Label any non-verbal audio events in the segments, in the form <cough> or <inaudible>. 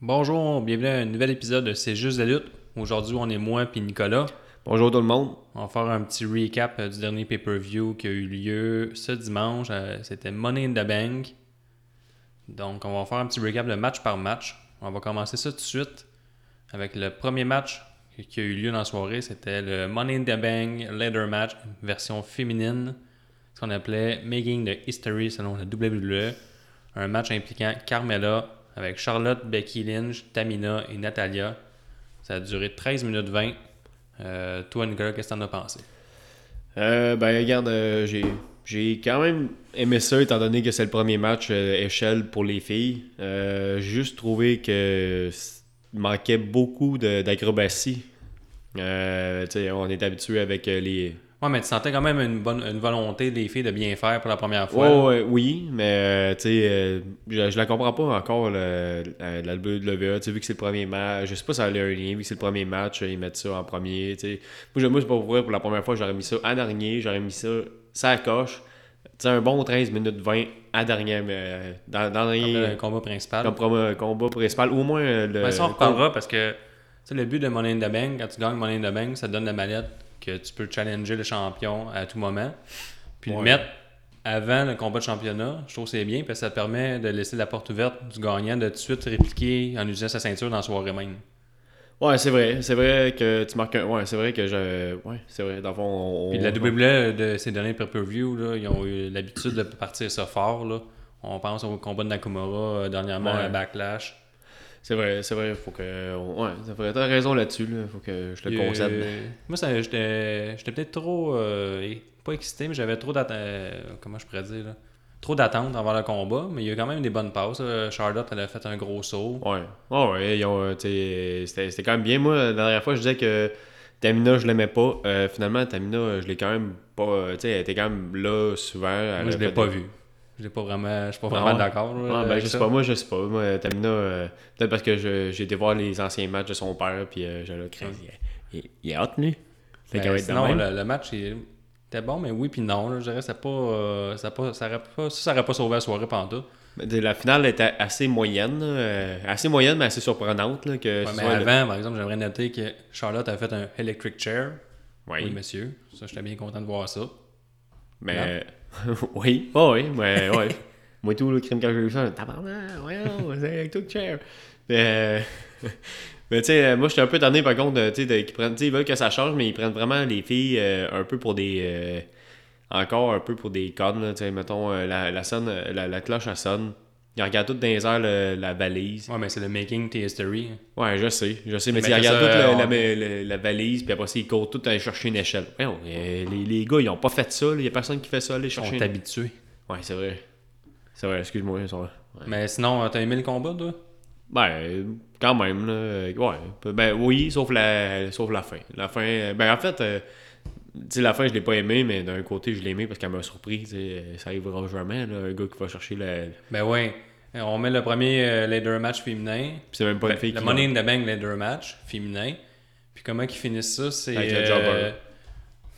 Bonjour, bienvenue à un nouvel épisode de C'est juste la lutte. Aujourd'hui, on est moi puis Nicolas. Bonjour tout le monde. On va faire un petit recap euh, du dernier pay-per-view qui a eu lieu ce dimanche. Euh, C'était Money in the Bank. Donc, on va faire un petit recap de match par match. On va commencer ça tout de suite avec le premier match qui a eu lieu dans la soirée. C'était le Money in the Bank Leather Match, version féminine. Ce qu'on appelait Making the History selon la WWE. Un match impliquant Carmella avec Charlotte, Becky Lynch, Tamina et Natalia. Ça a duré 13 minutes 20. Euh, toi, Nicolas, qu'est-ce que t'en as pensé? Euh, ben regarde, euh, j'ai, j'ai quand même aimé ça étant donné que c'est le premier match euh, échelle pour les filles. J'ai juste trouvé que manquait beaucoup d'acrobatie. On est habitué avec les. Ouais, mais tu sentais quand même une bonne une volonté des filles de bien faire pour la première fois. Oui, mais euh, tu sais, euh, je, je la comprends pas encore le, la, la WWE. Tu sais, vu que c'est le premier match, je sais pas si ça a un lien, vu que c'est le premier match, ils mettent ça en premier. Tu sais, moi, je- moi c'est pas pour vrai, pour la première fois, j'aurais mis ça en dernier, j'aurais mis ça, ça à coche. Tu sais, un bon 13 minutes 20 à dernier, mais euh, dans, dans Comme les. le combat principal. Comme promo- combat principal, au moins le. Ouais, ça, on reparlera parce que tu sais, le but de Money in the Bank, quand tu gagnes Money in the Bank, ça te donne la mallette que tu peux challenger le champion à tout moment. Puis le mettre avant le combat de championnat, je trouve que c'est bien parce que ça te permet de laisser la porte ouverte du gagnant de tout de suite répliquer en utilisant sa ceinture dans la soirée même. Ouais, c'est vrai, c'est vrai que tu marques un. Ouais, c'est vrai que je. Ouais, c'est vrai, dans le fond, on. Puis la WWE de ces derniers pay-per-view, ils ont eu l'habitude de partir ça fort. Là. On pense au combat de Nakamura euh, dernièrement Ouais. à Backlash. C'est vrai, c'est vrai, faut que. Ouais, t'as raison là-dessus, là. Faut que je le concède. euh, moi, ça- j'étais j'étais peut-être trop. euh, pas excité, mais j'avais trop d'attentes. comment je pourrais dire là? Trop d'attentes avant le combat. Mais il y a quand même des bonnes passes. là. Charlotte, elle a fait un gros saut. Ouais. Ouais, ouais, ils ont, euh, c'était c'était quand même bien. Moi, la dernière fois, je disais que Tamina, je l'aimais pas. Euh, finalement, Tamina, euh, je l'ai quand même pas. euh, Tu sais, elle était quand même là souvent. Moi, je l'ai pas des- vu. Je l'ai pas vraiment. Je suis pas Ah vraiment d'accord. Ouais, ben, je sais pas, moi, je sais pas. Moi, Tamina, euh, peut-être parce que je- j'ai été voir les anciens matchs de son père, puis euh, j'ai le craint. Il, il, il est hot, lui. Fait Ben, sinon, le, le match il était bon, mais oui, puis non. là. je dirais que ça, pas, euh, ça, pas, ça, aurait pas, ça, ça aurait pas sauvé la soirée pendant tout. De- La finale était assez moyenne. euh, assez moyenne, mais assez surprenante. Là, que Ouais, mais le- avant, par exemple, j'aimerais noter que Charlotte a fait un electric chair. Oui, Oui, monsieur. Ça, j'étais bien content de voir ça. Mais. <laughs> oui, oh, oui, mais ouais. Moi, tout le crime quand j'ai vu ça, tabarnak, voyons, c'est avec tout le chair. Mais. <laughs> Mais tu sais, moi, j'étais un peu tanné par contre, tu sais, qu'ils prennent, ils veulent que ça change, mais ils prennent vraiment les filles euh, un peu pour des. euh, encore un peu pour des connes, tu sais, mettons, euh, la, la, sonne, euh, la, la cloche, elle sonne. Ils regardent tout dans les airs le- la valise. Ouais, mais c'est le making the history. Ouais, je sais, je sais, mais, Mais ils regardent toute la, on- la- la- la valise, puis après ça, ils courent tout aller chercher une échelle. Euh, les, les gars, ils ont pas fait ça, il y a personne qui fait ça, aller Ils sont chercher une habitués. Ouais, c'est vrai. C'est vrai, excuse-moi. Ouais. Mais sinon, euh, t'as aimé le combat, toi? Ben, quand même, là. Ouais. Ben oui, sauf la, sauf la fin. La fin. euh, Ben, en fait, euh, sais, la fin, je l'ai pas aimé, mais d'un côté, je l'ai aimé parce qu'elle m'a surpris. euh, Ça arrivera jamais, là, un gars qui va chercher le. Puis Ben ouais. Euh, On met le premier euh, ladder match féminin. c'est même pas une Ben, fille le qui. Money in the Bank ladder match féminin. Puis comment ils finissent ça, c'est... Avec le euh, jobber.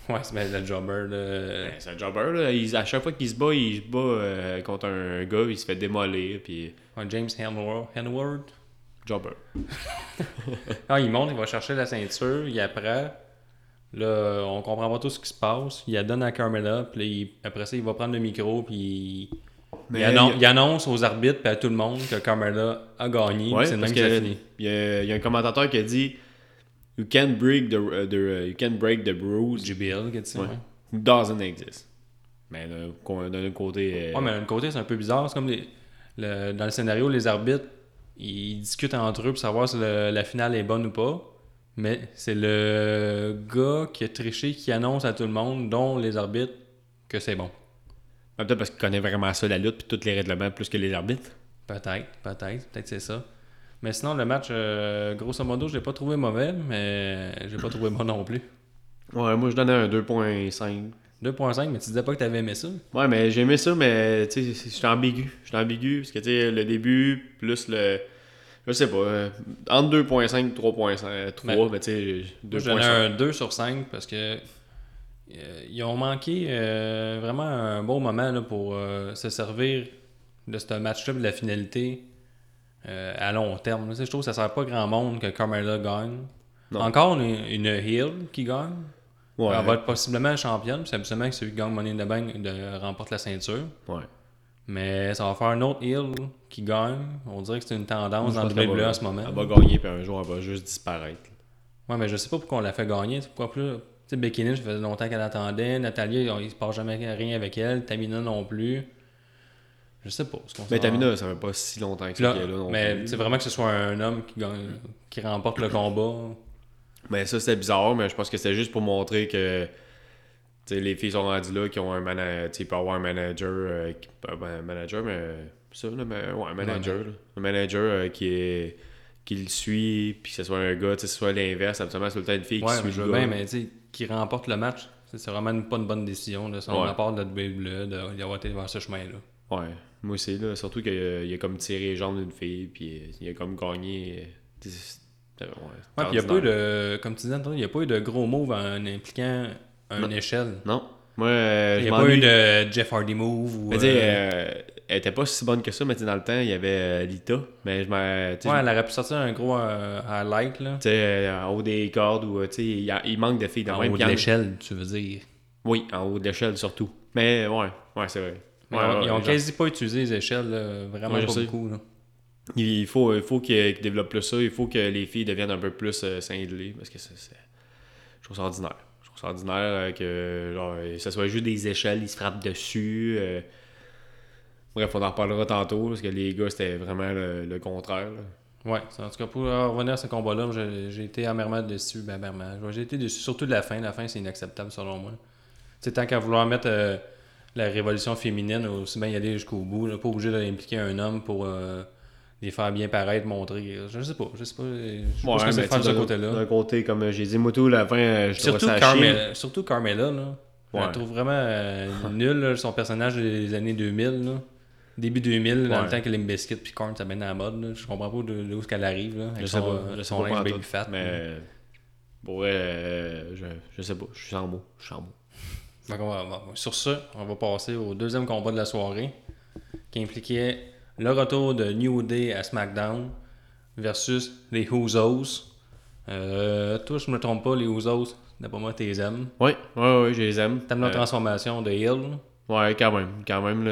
Ouais, c'est ben, le jobber. le- Ben, c'est un jobber, là. Il- à chaque fois qu'il se bat, il se bat euh, contre un gars, il se fait démolir, puis. Ouais, James. Henward. Jobber. <laughs> Ah, il monte, il va chercher la ceinture, il apprend. Là, on comprend pas tout ce qui se passe. Il la donne à Carmella, puis après ça, il va prendre le micro, puis il, Mais il annon- il- il annonce aux arbitres puis à tout le monde que Carmella a gagné. Ouais, c'est même que ça que il y, a, il y a un commentateur qui a dit You can't break the, uh, the, uh, you can't break the bruise JBL dit ça. Ouais. ouais. doesn't exist. Mais d'un autre côté. euh, Ouais, mais d'un côté, c'est un peu bizarre. C'est comme les- le- dans le scénario, les arbitres, ils discutent entre eux pour savoir si le- la finale est bonne ou pas. Mais c'est le gars qui a triché qui annonce à tout le monde, dont les arbitres, que c'est bon. Peut-être parce qu'il connaît vraiment ça, la lutte, puis tous les règlements, plus que les arbitres. Peut-être, peut-être, peut-être c'est ça. Mais sinon, le match, euh, grosso modo, je l'ai pas trouvé mauvais, mais j'ai pas trouvé bon non plus. Ouais, moi je donnais un 2.5. 2.5, mais tu disais pas que t'avais aimé ça. Ouais, mais j'ai aimé ça, mais tu sais, j'étais ambigu. J'étais ambigu, parce que tu sais, le début, plus le. Je sais pas, euh, entre 2.5 et 3.5, 3, Mais- tu sais, Moi, je donnais 2.5. un 2 sur 5 parce que euh, ils ont manqué euh, vraiment un bon moment là, pour se servir de ce match-là, de la finalité à long terme. je trouve que ça sert pas grand monde que Carmella gagne. Encore une, une heel qui gagne. Elle va être possiblement championne. C'est absolument que celui qui gagne Money in the Bank de, remporte la ceinture. Ouais. Mais ça va faire un autre heel qui gagne. On dirait que c'est une tendance dans le WWE en ce moment. Elle va gagner, puis un jour, elle va juste disparaître. Ouais, mais je sais pas pourquoi on l'a fait gagner. Pourquoi plus. Tu sais, Becky Lynch, ça faisait longtemps qu'elle attendait. Natalia, il se passe jamais rien avec elle. Tamina non plus. Je sais pas. mais Tamina, ça fait pas si longtemps que ça qu'elle est là. Non mais c'est vraiment que ce soit un homme qui, gagne, qui remporte le combat. Mais ça, c'était bizarre, mais je pense que c'était juste pour montrer que les filles sont rendues là, qui ont un manager, tu peux avoir un manager, euh, un manager, mais ça, là, mais, ouais, un manager, un manager euh, qui est qui le suit, puis que ce soit un gars, que ce soit l'inverse, absolument, c'est le temps une fille qui suit je le gars. Bien, mais tu qui remporte le match, c'est vraiment pas une bonne décision, de son part de WWE, d'avoir été vers ce chemin-là. Ouais, moi aussi, là, surtout qu'il a, comme tiré les jambes d'une fille, puis il a comme gagné. Ouais, ouais puis il n'y a pas eu de, comme tu disais, il n'y a pas eu de gros moves en impliquant une échelle. Non. Moi, euh, il n'y a pas eu de Jeff Hardy move. Ou, euh, euh... elle était pas si bonne que ça, mais dans le temps, il y avait euh, Lita. Mais je Ouais, elle aurait pu sortir un gros highlight. Là. Tu sais, en haut des cordes, ou il, il manque de filles dans En haut de l'échelle, tu veux dire. Oui, en haut de l'échelle surtout. Mais ouais, ouais c'est vrai. ils ont quasi pas utilisé les échelles, vraiment pas beaucoup. Là. Il faut, il faut qu'ils développent plus ça. Il faut que les filles deviennent un peu plus euh, parce que c'est, je trouve ça ordinaire. Je trouve ça ordinaire euh, que genre, ça soit juste des échelles, ils se frappent dessus. Euh. Bref, on en reparlera tantôt parce que les gars, c'était vraiment le, contraire. Ouais, en tout cas, pour revenir à ce combat-là, j'ai, été amèrement déçu. Ben, J'ai été déçu, surtout de la fin. La fin, c'est inacceptable selon moi. C'est tant qu'à vouloir mettre la révolution féminine, aussi bien y aller jusqu'au bout. pas obligé d'impliquer un homme pour les faire bien paraître, montrer. Je sais pas, je sais pas. Je pense que c'est faire de ce côté-là. D'un côté, comme j'ai dit, Moto, la fin, je surtout ça Surtout Carmela, là. Ouais. Je trouve vraiment euh, <laughs> nul, son personnage des années 2000, là. Début 2000, dans le temps que les biscuits puis Korn, ça bien dans la mode. Là. Je comprends pas d'où qu'elle arrive, là. Avec je son, sais pas, je son linge baby fat. Mais... Bon, ouais, euh, je, je sais pas, je suis sans mots. Je suis sans mots. sur ce, on va passer au deuxième combat de la soirée qui impliquait le retour de New Day à SmackDown versus les Usos. Euh, toi, je me trompe pas, les Usos, d'après moi, tu les aimes. Oui, oui, oui, je les aime. T'aimes la euh, transformation de Hill? Ouais, quand même. Quand même,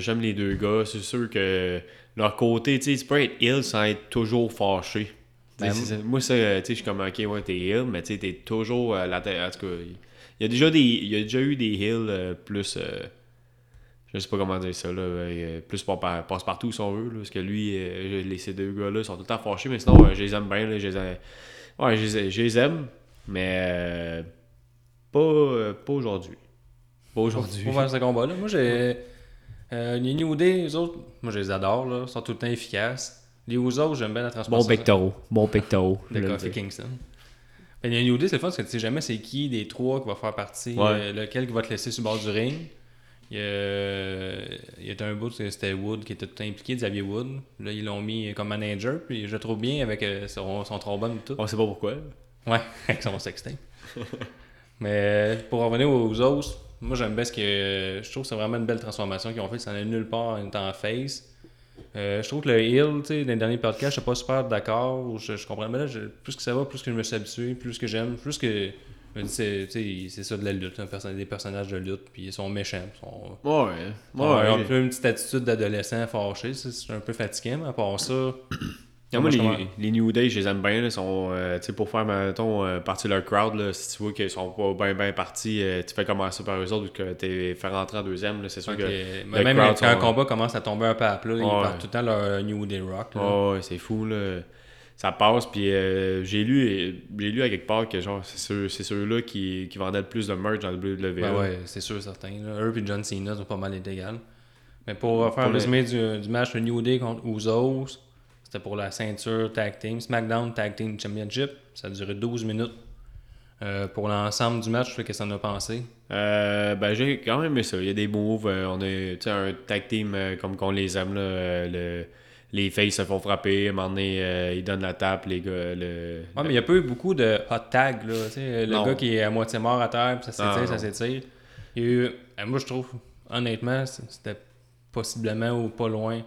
j'aime les deux gars. C'est sûr que leur côté, tu sais, tu peux être Hill sans être toujours fâché. Ben, moi, ça, tu sais, je suis comme, ok, ouais, t'es Hill, mais tu sais, t'es toujours la tête. En tout cas, il y a déjà, des, il y a déjà eu des Hills euh, plus je sais pas comment dire ça, là, euh, plus passe-partout si on veut, parce que lui, euh, les, ces deux gars-là sont tout le temps fâchés, mais sinon, je les aime bien, là, je les aime, ouais, je les, aime, mais euh, pas, pas aujourd'hui. Pas aujourd'hui. Pour faire ce combat-là, moi j'ai. les New Day, les autres, moi je les adore, là, sont tout le temps efficaces. Les autres, j'aime bien la transformation. Bon pectoraux. Bon pectoraux. De Kofi Kingston. Mais les New Day, c'est le fun parce que tu sais jamais c'est qui des trois qui va faire partie, lequel qui va te laisser sur le bord du ring. Il y, a, un bout, c'était Wood qui était tout impliqué, Xavier Wood. Là, ils l'ont mis comme manager, puis je le trouve bien avec euh, son, son trombone et tout. On sait pas pourquoi. Ouais, <laughs> avec son sexting. <laughs> Mais pour revenir aux os, moi j'aime bien ce que. Je trouve que c'est vraiment une belle transformation qu'ils ont fait. Ça n'est nulle part en étant face. Euh, je trouve que le heal, tu sais, dans les derniers podcasts, je suis pas super d'accord. Je, je comprends. Mais là, plus que ça va, plus que je me suis habitué, plus que j'aime, plus que c'est ça de la lutte, des personnages de lutte, puis ils sont méchants. Ils sont, ouais, ouais. Ils ont un peu une petite attitude d'adolescent fâché, c'est un peu fatiguant, mais à part ça. moi, les, les, New Day, je les aime bien. Ils sont, euh, pour faire, mettons, euh, partie de leur crowd, là, si tu vois qu'ils sont pas bien bien partis, euh, tu fais commencer par eux autres ou que tu fait rentrer en deuxième. C'est sûr que. même quand un combat commence à tomber un peu à plat, ils partent tout le temps leur New Day Rock. ouais, c'est fou. Là ça passe. Puis euh, j'ai lu, j'ai lu à quelque part que genre c'est ceux, ceux-là qui, qui vendaient le plus de merch dans le WWE. Ben ouais, c'est sûr, certain. Eux et John Cena sont pas mal égal. Mais pour faire un résumé du, du, match de New Day contre Usos, c'était pour la ceinture Tag Team, SmackDown Tag Team Championship. Ça a duré 12 minutes. Euh, pour l'ensemble du match, qu'est-ce que ça en a pensé? Euh, ben, j'ai quand même aimé ça. Il y a des moves. on a un tag team comme qu'on les aime. Là, le, les faces se font frapper, à un moment donné, euh, ils donnent la tape, les gars. Le, ouais, mais il n'y a pas eu beaucoup de hot tag, là. sais le gars qui est à moitié mort à terre, puis ça s'étire, ça s'étire. Il y a eu, euh, moi, je trouve, honnêtement, c'était possiblement ou pas loin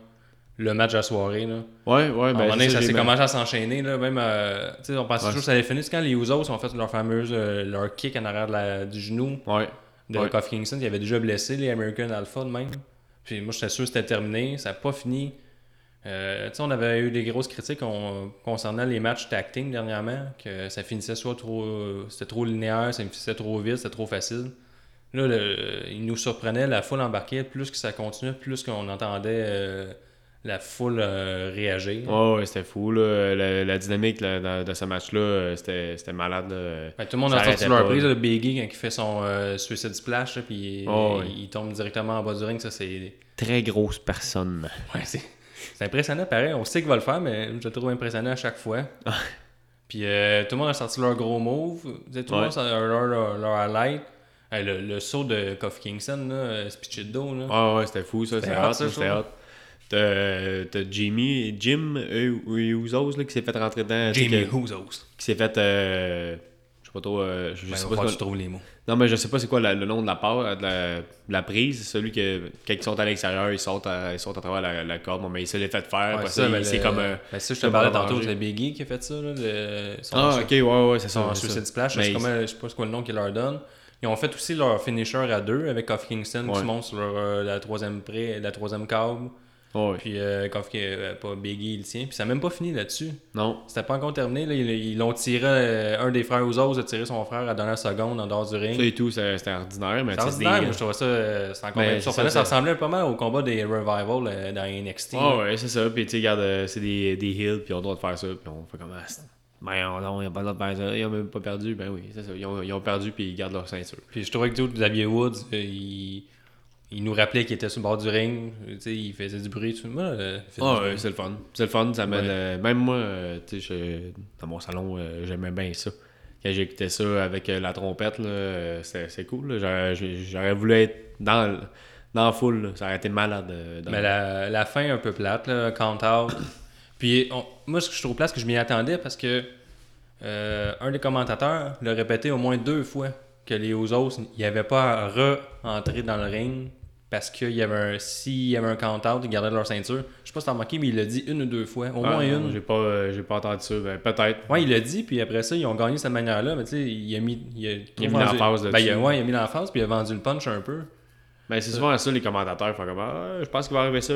le match à la soirée. Là. Ouais, ouais, À un ben, moment donné, c'est ça s'est commencé à s'enchaîner. Là, même, euh, tu sais, on pensait Ouais. toujours que ça allait finir. C'est quand les Usos ont fait leur fameuse euh, leur kick en arrière de la- du genou Ouais. de Ouais. Kofi Kingston, qui avait déjà blessé les American Alpha de même. Puis moi, j'étais sûr que c'était terminé. Ça n'a pas fini. Euh, tu sais, on avait eu des grosses critiques on- concernant les matchs team dernièrement, que ça finissait soit trop. C'était trop linéaire, ça finissait trop vite, c'était trop facile. Là, le- il nous surprenait, la foule embarquait. Plus que ça continuait, plus qu'on entendait euh, la foule euh, réagir. Ouais, ouais, c'était fou, là. La, la dynamique là, de, de ce match-là, euh, c'était c'était malade, là. Ben, tout le monde Ça a sorti leur prise, le Biggie, quand il fait son euh, Suicide Splash, puis Oh, il, il tombe directement en bas du ring. Ça, c'est Très grosse personne. Ouais, c'est c'est impressionnant, pareil. On sait qu'il va le faire, mais je le trouve impressionnant à chaque fois. Puis euh, tout le monde a sorti leur gros move. Tout le monde a leur, leur, leur highlight. Euh, le, le saut de Kofi Kingston, là, euh, Spichido, là. Ah ouais, c'était fou, ça. C'était hot, c'était hot. T'as Jimmy, Jim euh, Usos, là, qui s'est fait rentrer dedans. que- Usos. Qui s'est fait. euh, je sais pas trop. euh, je, Ben, sais va pas tu trouves les mots. Non, mais je sais pas c'est quoi la- le nom de la part, de la, de la prise. Celui que, quand ils sont à l'extérieur, ils sautent à, ils sautent à travers la, la corde. Bon, mais il se l'est fait faire. Ouais, ça, c'est comme. euh, Ben, ça, je te parlais tantôt, c'est Biggie qui a fait ça, là. le- Ah, ok, ouais, ouais, c'est ça. Suicide Splash, Mais c'est ils- comme, euh, je sais pas c'est quoi le nom qu'ils leur donnent. Ils ont fait aussi leur finisher à deux avec Kofi Kingston qui se monte sur leur, euh, la troisième pré, la troisième câble. Puis euh, Kofi, euh, pas Biggie, il tient. Puis ça n'a même pas fini là-dessus. Non. C'était pas encore terminé. Là. Ils ils l'ont tiré, euh, un des frères aux autres a tiré son frère à la dernière seconde en dehors du Ça ring. et tout, c'était ordinaire, mais C'est ordinaire, des- moi je trouvais ça, euh, c'est encore Mais surprenant. ça, Ça, ça- ressemblait pas mal au combat des Revival dans NXT. Ah ouais, c'est ça. Puis tu sais, regarde, c'est des, des hills, puis droit de faire ça. Puis on fait comme. Ah, ben non, ils ont pas le droit de faire ça. Ils ont même pas perdu. Ben oui, c'est ça. Ils ont, ils ont perdu, puis ils gardent leur ceinture. Puis je trouvais que tout, Xavier Woods, il, il nous rappelait qu'il était sur le bord du ring. Il faisait du bruit. Tout. Moi, euh, Ah ouais, c'est le fun. C'est le fun. Ça mène, Ouais. euh, même moi, euh, je- dans mon salon, euh, j'aimais bien ça. Quand j'écoutais ça avec euh, la trompette, c'est cool. J'aurais- voulu être dans, dans la foule. là. Ça aurait été malade. dans- Mais la, la fin un peu plate, là, count out. <coughs> Puis on- moi, ce que je trouve plate, c'est que je m'y attendais parce que euh, un des commentateurs l'a répété au moins deux fois que les Usos, il n'y avait pas à re-entrer dans le ring parce qu'il y avait un, s'il y avait un count out, ils gardaient leur ceinture. Je sais pas si t'as remarqué, mais il l'a dit une ou deux fois, au Ah, moins une. J'ai pas, euh, j'ai pas entendu ça. Ben, peut-être. Ouais, il l'a dit, puis après ça, ils ont gagné de cette manière-là, mais tu sais, il a mis. Il a, Il a mis l'emphase ben, il a. Ouais, il a mis l'emphase, puis il a vendu le punch un peu. Ben, c'est souvent ça, les commentateurs font comme Ah, je pense qu'il va arriver ça.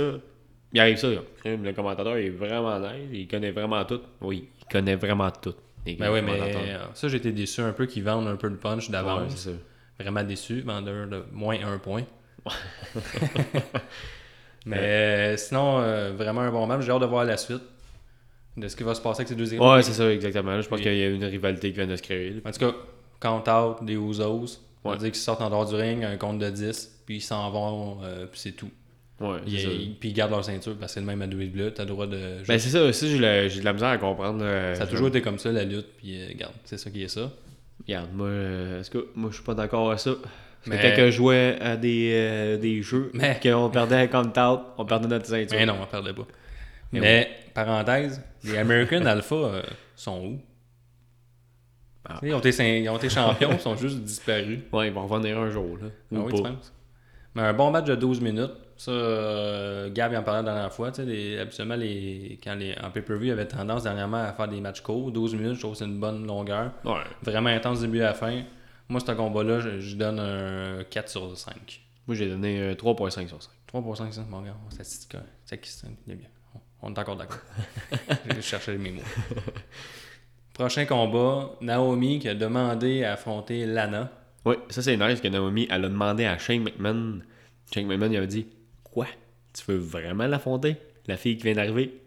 Il arrive ça. là. Le commentateur il est vraiment nice, il connaît vraiment tout. Oui, il connaît vraiment tout. Ben oui, mais ça, j'ai été déçu un peu qu'ils vendent un peu le punch Ouais, d'avance. ça. Vraiment déçu, vendeur de moins un point. <laughs> Mais euh, sinon, euh, vraiment un bon match. J'ai hâte de voir la suite de ce qui va se passer avec ces deux équipes. Ouais, c'est ça, exactement. Je pense qu'il y a une rivalité qui vient de se créer. là. En tout cas, count out des. On Ouais. va dire qu'ils sortent en dehors du ring, un compte de 10, puis ils s'en vont, euh, puis c'est tout. Ouais, puis ils gardent leur ceinture parce que c'est le même à WWE. T'as le droit de. Ben, c'est ça aussi, j'ai de la misère à comprendre. là. ça a toujours été comme ça, la lutte, puis euh, regarde, c'est ça qui est ça. Regarde, moi, euh, est-ce que moi je suis pas d'accord avec ça? Parce Mais- que quand je jouais à des, euh, des jeux, Mais- qu'on perdait comme out, on perdait notre ceinture. Mais non, on perdait pas. Mais Mais, parenthèse, les American <laughs> Alpha euh, sont où? Ah. Tu Ils, ont été, ils ont été champions, ils sont juste disparus. Ouais, ils vont revenir un jour. Là. Ah Ou oui, pas. tu penses? Mais un bon match de 12 minutes, ça, euh, Gab il en parlait la dernière fois. Tu sais, les- habituellement, les, quand les, en pay-per-view, il avait tendance dernièrement à faire des matchs courts. 12 minutes, je trouve que c'est une bonne longueur. Ouais. Vraiment intense du début à la fin. Moi, ce combat-là, je, je donne un 4 sur 5. Moi j'ai donné euh, 3.5 sur 5. 3 pour 5, ça, mon gars, c'est statistique, c'est bien. On- On est encore d'accord. <laughs> je cherchais mes mots. Prochain combat, Naomi qui a demandé à affronter Lana. Oui, ça c'est nice que Naomi, elle a demandé à Shane McMahon. Shane McMahon, il avait dit Quoi? Tu veux vraiment l'affronter? La fille qui vient d'arriver?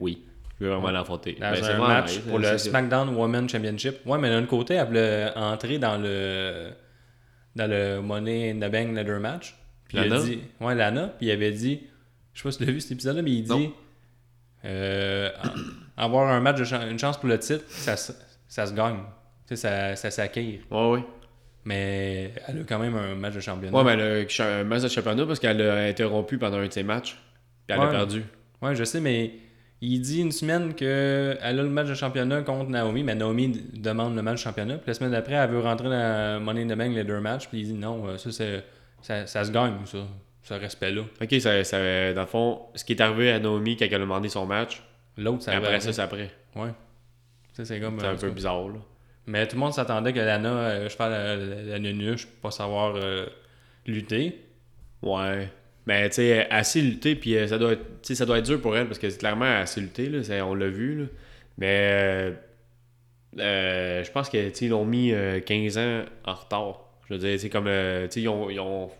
Oui, je veux vraiment l'affronter. Dans Ben, c'est un match pour le ça. SmackDown Women's Championship. Ouais, mais d'un côté, elle voulait entrer dans le dans le Money in the Bank Ladder match. Puis il a dit, ouais, Lana, puis il avait dit, je sais pas si tu l'as vu cet épisode-là, mais il dit, euh, avoir un match, de une chance pour le titre, ça, se- ça se gagne. Tu sais, ça, ça s'acquiert. Ouais, ouais. Mais elle a quand même un match de championnat. Ouais, mais elle a un match de championnat parce qu'elle a interrompu pendant un de ses matchs. Puis elle a perdu. Ouais, je sais, mais il dit une semaine qu'elle a le match de championnat contre Naomi, mais Naomi demande le match de championnat. Puis la semaine d'après, elle veut rentrer dans Money in the Bank les deux matchs. Puis il dit non, euh, ça, c'est, ça, ça se gagne, ça. ce respect-là. Ok, ça, ça, dans le fond, ce qui est arrivé à Naomi quand elle a demandé son match, L'autre, ça après ça, c'est après. Ouais. Ça, c'est comme. C'est euh, un peu bizarre, là. Mais tout le monde s'attendait que Lana, euh, je fais la, la, la nunuche pas savoir euh, lutter. Ouais. Mais tu sais, assez lutter, puis euh, ça doit être, ça doit être dur pour elle parce que c'est clairement assez lutter, là, on l'a vu. Là. Mais euh, euh, je pense que ils l'ont mis euh, 15 ans en retard. Je veux dire, c'est comme, euh, tu sais, ils ont, ils ont-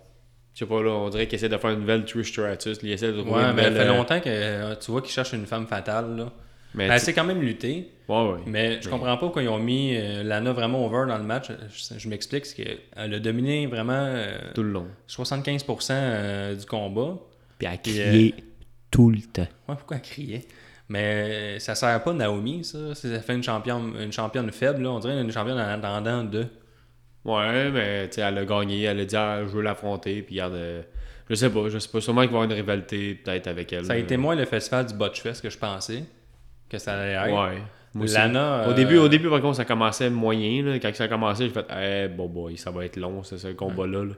je sais pas, là, on dirait qu'ils essaient de faire une nouvelle Trish Stratus. Ils essaient de trouver Ouais, une mais ça fait euh, longtemps que euh, tu vois qu'ils cherchent une femme fatale. Là. Mais Elle tu- sait quand même lutter, ouais, ouais. mais je comprends pas pourquoi ils ont mis euh, Lana vraiment over dans le match. Je, je m'explique, c'est qu'elle a dominé vraiment euh, Tout le long. 75% euh, du combat. Puis à Puis, crier tout le temps. Ouais, pourquoi elle criait? Mais ça sert pas Naomi, ça. Si ça fait une championne, une championne faible, là, on dirait une championne en attendant de. Ouais, mais tu sais, elle a gagné, elle a dit, ah, je veux l'affronter, puis regarde, je sais pas, je sais pas, sûrement qu'il va y avoir une rivalité peut-être avec elle. Ça a été moins le festival du Botch Fest que je pensais que ça allait être. Ouais. Moi. Lana. Au, euh, début, au début, par contre, ça commençait moyen. Là. Quand ça a commencé, j'ai fait Eh, bon boy, ça va être long, c'est ce combat-là. là.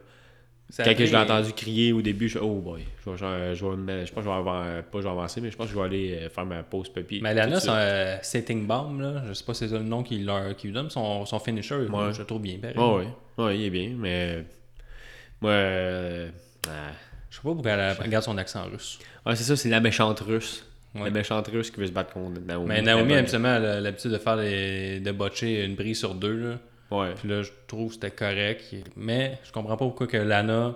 ça a Quand je l'ai entendu crier au début, je suis Oh boy, je, vais, je, je vais je pense que je vais pas je vais avancer, mais je pense que je vais aller euh, faire ma pause papier. Mais Lana, son euh, setting bomb, là, je sais pas si c'est ça le nom qu'il leur lui donne, son, son finisher, Ouais. je le trouve bien. pareil. ouais. Ouais, il est bien, mais. Moi. euh, ah. Je sais pas pourquoi elle, elle garde son accent russe. C'est ça, c'est la méchante russe. Ouais. La méchante russe qui veut se battre contre Naomi. Mais Naomi, habituellement, elle a l'habitude de faire des, de botcher une brise sur deux. Là. Ouais. Puis là, je trouve que c'était correct. Mais je comprends pas pourquoi que Lana,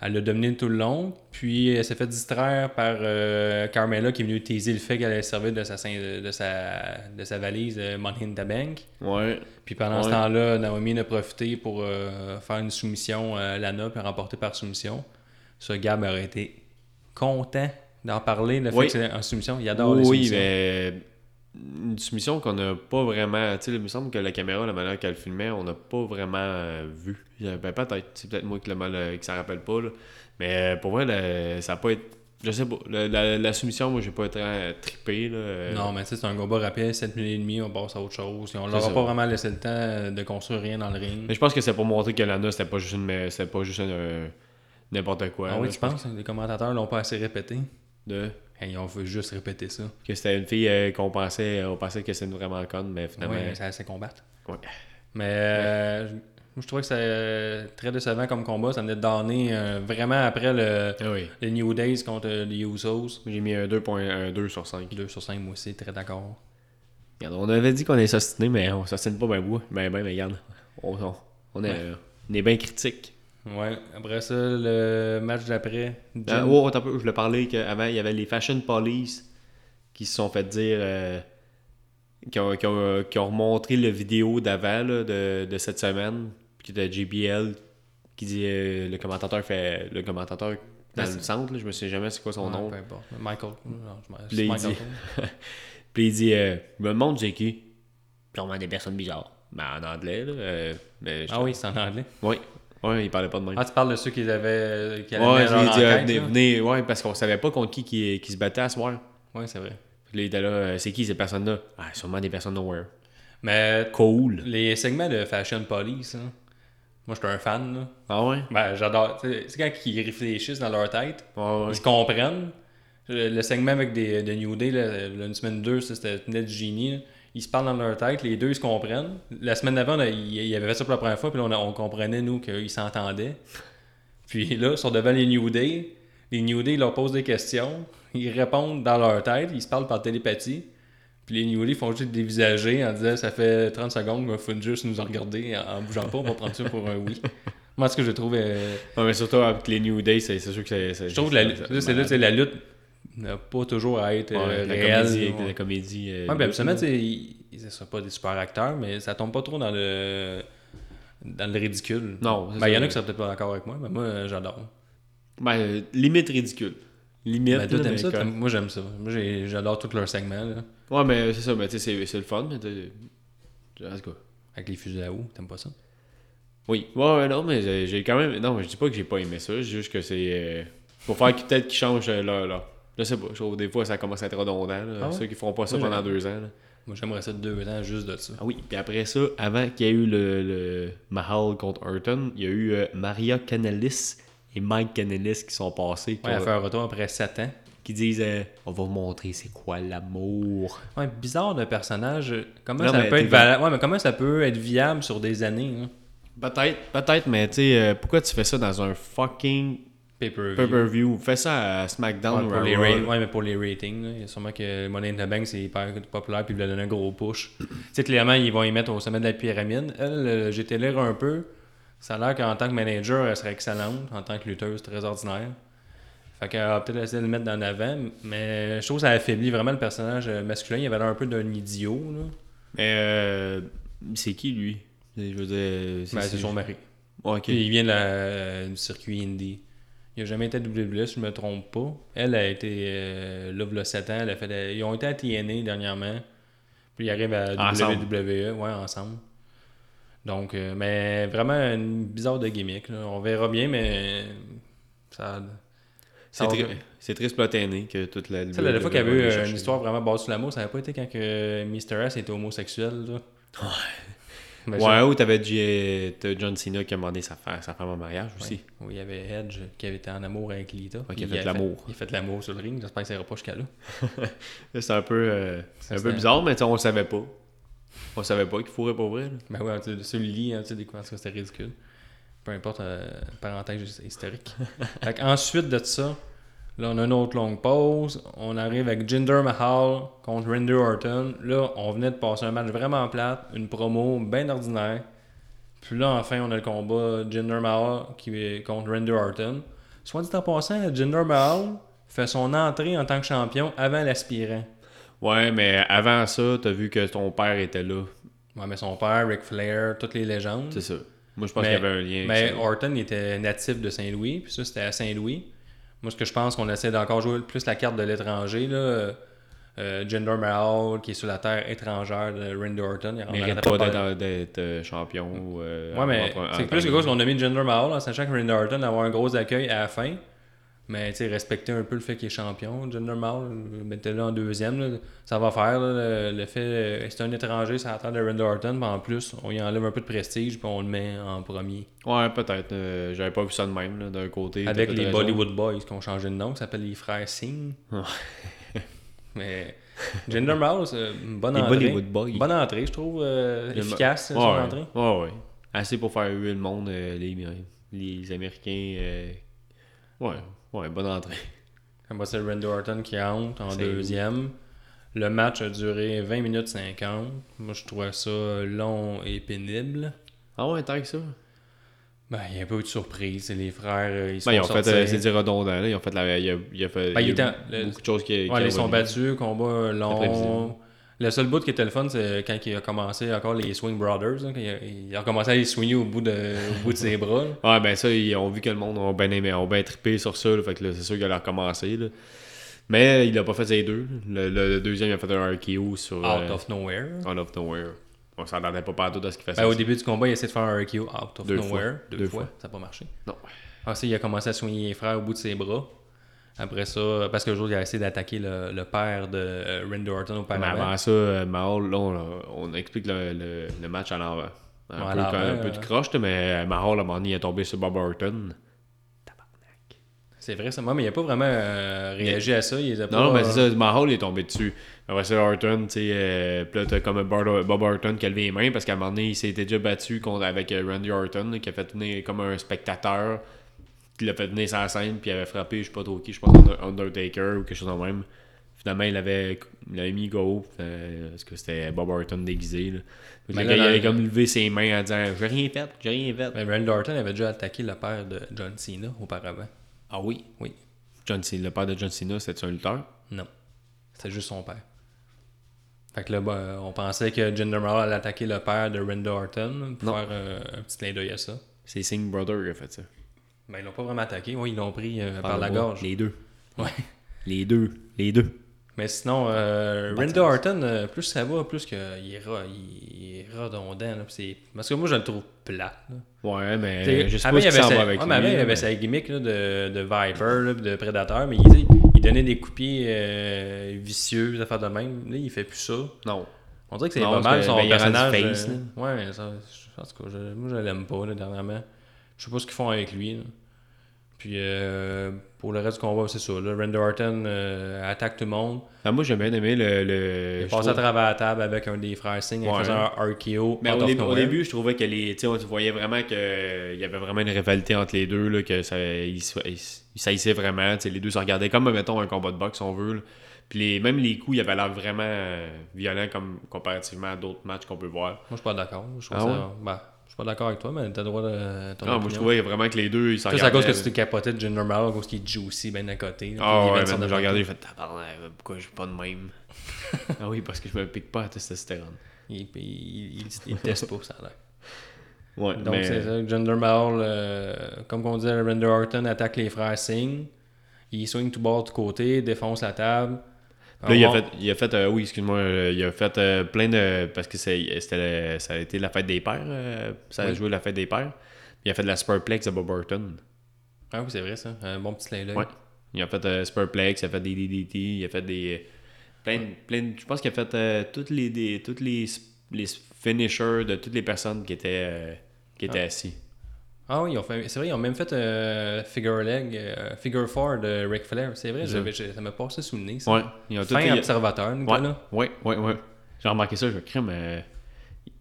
elle a dominé tout le long. Puis elle s'est fait distraire par euh, Carmella qui est venue teaser le fait qu'elle allait servir de sa, de sa, de sa valise euh, Money in the Bank. Ouais. Puis pendant ce temps-là, Naomi en a profité pour euh, faire une soumission à Lana puis remporter par soumission. Ce Gab aurait été content d'en parler, le fait Oui. que c'est en soumission. Il adore les oui, soumissions. mais une soumission qu'on n'a pas vraiment. Tu sais, il me semble que la caméra, la manière qu'elle filmait, on n'a pas vraiment euh, vu. Ben, peut-être. C'est peut-être moi qui, le mal, euh, qui s'en rappelle pas. Là. Mais euh, pour le- ça n'a pas été. Je sais pas. Le- la, la soumission, moi, j'ai pas été euh, trippé. Là. euh, Non, mais tu sais, c'est un combat rapide, 7 minutes et demie, on passe à autre chose. On leur a ça. pas vraiment laissé le temps de construire rien dans le ring. Mais je pense que c'est pour montrer que Lana, c'était pas juste une. C'était pas juste une, euh, n'importe quoi. ah oui, Je tu penses? Les commentateurs l'ont pas assez répété. De, Hey, on veut juste répéter ça. que c'était une fille euh, qu'on pensait, on pensait que c'était vraiment conne, mais finalement. Oui, ça c'est combattre. Ouais. Mais euh, je- moi, je trouvais que c'était très décevant comme combat. Ça venait de donner euh, vraiment après le, Ah oui. le New Days contre les Usos. J'ai mis un 2.2 sur 5. 2 sur 5, moi aussi, très d'accord. Regarde, on avait dit qu'on est sostiné, mais on s'ostine pas ben bout. Ben ben, mais regarde. On, on, on est, Ouais. euh, on est bien critique. Ouais, après ça, le match d'après. Ah, Jim- oh, attends un peu, je voulais parler qu'avant, il y avait les Fashion Police qui se sont fait dire. euh, qui, ont, qui, ont, qui ont remontré le vidéo d'avant de, de cette semaine. Puis de JBL qui dit. euh, le commentateur fait. Le commentateur dans le centre, là, je me sais jamais c'est quoi son Ouais, nom. peu importe. Michael. non, je Puis Michael dit-. <laughs> Puis il dit euh, me demande c'est qui. Sûrement des personnes bizarres. Ben en anglais, là. euh, mais je- Ah oui, c'est en anglais. Oui. Ouais, il parlait pas de même. Ah, tu parles de ceux qui avaient. Qui allaient ouais, je leur lui ai dit, euh, enquête, venez, ouais, parce qu'on savait pas contre qui qui, qui se battait à ce soir. Ouais, c'est vrai. Puis là, il était là, euh, c'est qui ces personnes-là? Ah, sûrement des personnes nowhere. Mais Cool. les segments de Fashion Police, hein, moi, j'étais un fan. Là. Ah ouais? Ben, j'adore. tu sais, C'est quand ils réfléchissent dans leur tête, ouais. ils se comprennent. Le, le segment avec des, de New Day, là, une semaine 2, ça, c'était Net Genie. là. Ils se parlent dans leur tête, les deux ils se comprennent. La semaine d'avant, ils, avaient fait ça pour la première fois, puis on, comprenait, nous, qu'ils s'entendaient. Puis là, ils sont devant les New Day. Les New Day ils leur posent des questions. Ils répondent dans leur tête. Ils se parlent par télépathie. Puis les New Day font juste dévisager en disant Ça fait 30 secondes, il faut juste nous regarder en, bougeant pas. On va prendre ça pour un oui. Moi, ce que je trouve. euh, Ouais, mais surtout avec les New Day, c'est sûr que c'est. je trouve que la, c'est- la lutte n'a pas toujours à être Ouais, euh, la comédie. Ouais. La comédie euh, Ouais, ben, absolument, ils ne sont pas des super acteurs, mais ça tombe pas trop dans le dans le ridicule. Non, Ben, il y en a qui seraient peut-être pas d'accord avec moi, mais moi, euh, j'adore. Ben, euh, limite ridicule. Limite. Ben, toi, là, t'aimes mais ça? comme- T'aimes- Moi, j'aime ça. Moi, j'adore tous leurs segments, là, Ouais, mais c'est ça, mais tu sais, c'est- c'est le fun, mais en tout cas. avec les fusils à eau. T'aimes pas ça? Oui. Ouais, ouais, non, mais j'ai quand même. Non, je dis pas que j'ai pas aimé ça, je dis juste que c'est. euh, Faut faire qu'ils- peut-être qu'ils changent euh, leur, leur. Je sais pas, je trouve des fois ça commence à être redondant. Là. Ah ouais? Ceux qui feront pas ça Moi, pendant deux ans. là. Moi, j'aimerais ça deux ans juste de ça. Ah oui, puis après ça, avant qu'il y ait eu le, le Mahal contre Orton, il y a eu euh, Maria Canalis et Mike Canellis qui sont passés. qui Ouais, elle ont- fait un retour après 7 ans. qui disent euh, On va vous montrer c'est quoi l'amour. Ouais, bizarre de personnage. Comment Non, ça peut être ouais, mais comment ça peut être viable sur des années, hein? Peut-être, peut-être, mais tu sais, euh, pourquoi tu fais ça dans un fucking Pay-per-view. pay-per-view Fais ça à SmackDown Ouais, ou pour à les Raw. ra- ouais, mais pour les ratings, là, il y a sûrement que Money in the Bank c'est hyper populaire puis il lui a donné un gros push. <clears throat> tu sais, clairement, ils vont y mettre au sommet de la pyramide. Elle, euh, été lire un peu. Ça a l'air qu'en tant que manager, elle serait excellente. En tant que lutteuse, très ordinaire. Fait qu'elle va peut-être essayer de le mettre en avant. Mais je trouve que ça affaiblit vraiment le personnage euh, masculin. Il avait l'air un peu d'un idiot. Là. Mais euh, c'est qui lui? Je veux dire. Ben, c'est son mari. Puis il vient de la- du circuit indie. Il a jamais été à WWE, si je me trompe pas. Elle a été euh, là, il y a 7 ans. Elle a fait de- Ils ont été à TNA dernièrement. Puis ils arrivent à Ensemble. WWE, ouais, ensemble. Donc, euh, mais vraiment une bizarre de gimmick. là. On verra bien, mais ça. C'est tri- c'est triste pour TNA que toute la. Sais, la dernière fois qu'il y avait eu va euh, chercher. une histoire vraiment basée sur l'amour, ça n'avait pas été quand que Mr. S était homosexuel. Là. Mais Ouais, ou t'avais John Cena qui a demandé sa femme, sa femme en mariage aussi. Oui, il y avait Edge qui avait été en amour avec Lita. qui a fait l'amour. Il a fait l'amour sur le ring. J'espère que ça ira pas jusqu'à là. <laughs> C'est un peu, euh, Ça, un peu bizarre, mais tu sais, on le savait pas. On savait pas qu'il fourrait pas vrai. là. Ben ouais, tu sur le lit, hein, tu des quoi, c'était ridicule. Peu importe, euh, parenthèse historique. <laughs> fait ensuite de ça, là, on a une autre longue pause. On arrive avec Jinder Mahal contre Randy Orton. Là, on venait de passer un match vraiment plate, une promo bien ordinaire. Puis là, enfin, on a le combat Jinder Mahal qui est contre Randy Orton. Soit dit en passant, Jinder Mahal fait son entrée en tant que champion avant l'aspirant. Ouais, mais avant ça, t'as vu que ton père était là. Ouais, mais son père, Ric Flair, toutes les légendes. C'est ça. Moi, je pense qu'il y avait un lien. Mais avec ça. Orton il était natif de Saint-Louis, puis ça c'était à Saint-Louis. Moi, ce que je pense qu'on essaie d'encore jouer plus la carte de l'étranger, là. Euh, euh, Jinder Mahal, qui est sur la terre étrangère de Randy Orton. Il mérite pas d'être euh, champion. euh, Ouais, mais c'est plus que cause qu'on a mis Jinder Mahal, en sachant que Randy Orton avoir un gros accueil à la fin. Mais tu sais, respecter un peu le fait qu'il est champion. Jinder Mahal, mettez-le en deuxième. là. Ça va faire là, le, le fait euh, c'est un étranger, la terre de Randy Orton. En plus, on y enlève un peu de prestige, puis on le met en premier. Ouais, peut-être. euh, J'avais pas vu ça de même, là, d'un côté. Avec les raison. Bollywood Boys qui ont changé de nom, qui s'appellent les frères Singh. Mais c'est une bonne Les entrée. Bollywood Boys. Bonne entrée, je trouve, euh, efficace, Ouais, son entrée. Ouais, ouais. Assez pour faire huer le monde, euh, les, les Américains. euh, Ouais, ouais, bonne entrée. Après, <laughs> c'est Randy Orton qui entre en deuxième. Le match a duré 20 minutes 50. Moi, je trouvais ça long et pénible. Ah ouais, tant que ça. Ben, il y a un peu de surprise. Les frères, euh, ils sont Ben, ils ont fait, sortis. euh, c'est dire redondant, là. Ils ont fait la. Il a, il a fait. Ben, il y a était- le- beaucoup de choses qui. qui Ouais, ils sont ont- battus, combat long. Le seul bout qui était le fun, c'est quand il a commencé encore les Swing Brothers. hein, quand il, a, il a recommencé à les swinger au bout de, au bout de ses <laughs> bras. là. Ouais, ben ça, ils ont vu que le monde a bien aimé, ont bien trippé sur ça, là, fait que là, c'est sûr qu'il a recommencé, là. Mais il a pas fait les deux. Le, le deuxième, il a fait un RKO sur... Out euh, of nowhere. Out of Nowhere. On s'entendait pas partout à ce qu'il faisait. Ben, au début du combat, il a essayé de faire un RKO out of Deux nowhere. fois. Deux, Deux fois. fois. Ça n'a pas marché. Non. Ensuite, il a commencé à soigner les frères au bout de ses bras. Après ça, parce que jour, il a essayé d'attaquer le, le père de euh, Randy Orton Mais auparavant. avant ça, euh, Mahal, là, on, on explique le, le, le match à l'envers. Un, Ouais, peu, un peu de euh. croche, mais Mahal, à un moment donné, il est tombé sur Bob Orton. C'est vrai, ça. Moi, mais il n'a pas vraiment euh, réagi à ça. Il les a Non, mais c'est ça, Mahal est tombé dessus. Après ça, Orton, tu sais, euh, puis là, t'as comme Bob Bob Orton qui a levé les mains parce qu'à un moment donné, il s'était déjà battu contre, avec Randy Orton, là, qui a fait venir comme un spectateur, qui l'a fait venir sur la scène, puis il avait frappé, je sais pas trop qui, je pense Under- Undertaker ou quelque chose de même. Finalement, il avait, il avait mis go, euh, parce que c'était Bob Orton déguisé. Là. Il avait comme levé ses mains en disant J'ai rien fait, j'ai rien fait. Mais Randy Orton avait déjà attaqué le père de John Cena auparavant. Ah oui? Oui. John Cena, le père de John Cena, c'était un lutteur? Non. C'était juste son père. Fait que là, ben, on pensait que Jinder Mahal allait attaquer le père de Randy Orton pour Non. faire euh, un petit clin d'œil à ça. C'est Singh Brother qui a fait ça. Ben, ils l'ont pas vraiment attaqué. Oui, ils l'ont pris euh, par, la gorge. Les deux. Ouais. Les deux. Les deux. Mais sinon, euh, Randy. Orton, euh, plus ça va, plus qu'il est, il est redondant. Là, Parce que moi, je le trouve plate. là. Ouais, mais T'sais, je sais pas il ce s'en va avec ouais, lui. avant, il avait mais- sa gimmick là, de, de Viper, là, de Predator, mais il, il donnait des pied euh, vicieux, des affaires de même. Là, il fait plus ça. Non. On dirait que c'est pas mal que, son ben, personnage. face, euh, ouais, ça, je pense que je, moi je l'aime pas là, dernièrement. Je sais pas ce qu'ils font avec lui. là. Puis euh, pour le reste du combat, c'est ça. Là, Orton euh, attaque tout le monde. Ah, moi, j'ai bien aimé le. le Il passe à travers la table avec un des frères Singh en Ouais. faisant un RKO. Mais au, début, au nowhere. début, je trouvais que les. Tu voyait vraiment qu'il y avait vraiment une rivalité entre les deux, là, que ça, ils, saillissaient vraiment. les deux se regardaient comme, mettons, un combat de boxe, si on veut. là. Puis les, même les coups, ils avaient l'air vraiment euh, violents comme comparativement à d'autres matchs qu'on peut voir. Moi, je suis pas d'accord. Je trouve Ah ça- ouais? ben, suis pas d'accord avec toi, mais t'as le droit de. ton Ah, moi, je trouvais vraiment que les deux, ils se Plus à cause que tu t'es capoté de Jinder Mahal, à cause qu'il est juicy ben à côté. là, Ah il ouais, de sortir j'ai de regardé, j'ai fait tabarnak, pourquoi je suis pas de même? <laughs> Ah oui, parce que je me pique pas à testostérone. Il, il, il, il teste pas, ça l'air. <laughs> Ouais, Donc mais- c'est ça, Jinder Mahal, euh, comme on disait, Randy Orton attaque les frères Singh. Il swing tout bord, tout côté, défonce la table. Là, il a fait, il a fait euh, oui, excuse-moi, euh, il a fait euh, plein de. Parce que c'était, ça a été la fête des pères, ça a Oui. joué la fête des pères. Il a fait de la Spurplex à Bob Burton. Ah oui, c'est vrai ça. Un bon petit layla. Ouais. Il a fait Spurplex, il a fait des DDT, il a fait des. Plein, plein de- Je pense qu'il a fait toutes les, des, toutes les, les finishers de toutes les personnes qui étaient, qui étaient assis. Ah oui, c'est vrai, ils ont même fait euh, Figure Leg, euh, Figure 4 de Ric Flair. C'est vrai, ça m'a passé sous le nez. Ça. Ouais. Ils ont tout- Fin observateur, Ouais, Nicolas. ouais, ouais, ouais. J'ai remarqué ça, je crée, mais.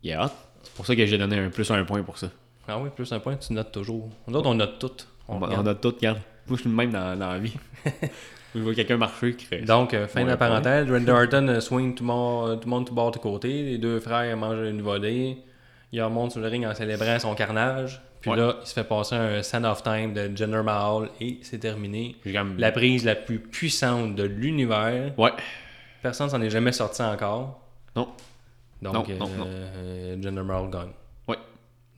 Il est hot. C'est pour ça que j'ai donné un plus un point pour ça. Ah oui, plus un point, tu notes toujours. Nous autres, on note tout. On On, regarde. on a tout, regarde. Moi, je suis le même dans, dans la vie. <laughs> je vois quelqu'un marcher, crée. Donc, euh, fin Ouais, de la parenthèse, Randy Orton euh, swing tout le monde, tout le monde tout bord de côté. Les deux frères mangent une volée. Il remonte sur le ring en célébrant son carnage. Puis Ouais. là, il se fait passer un Sand of Time de Jinder Mahal et c'est terminé. La prise la plus puissante de l'univers. Ouais. Personne s'en est jamais sorti encore. Non. Donc, Non, euh, non, euh, Mahal gagne. Ouais.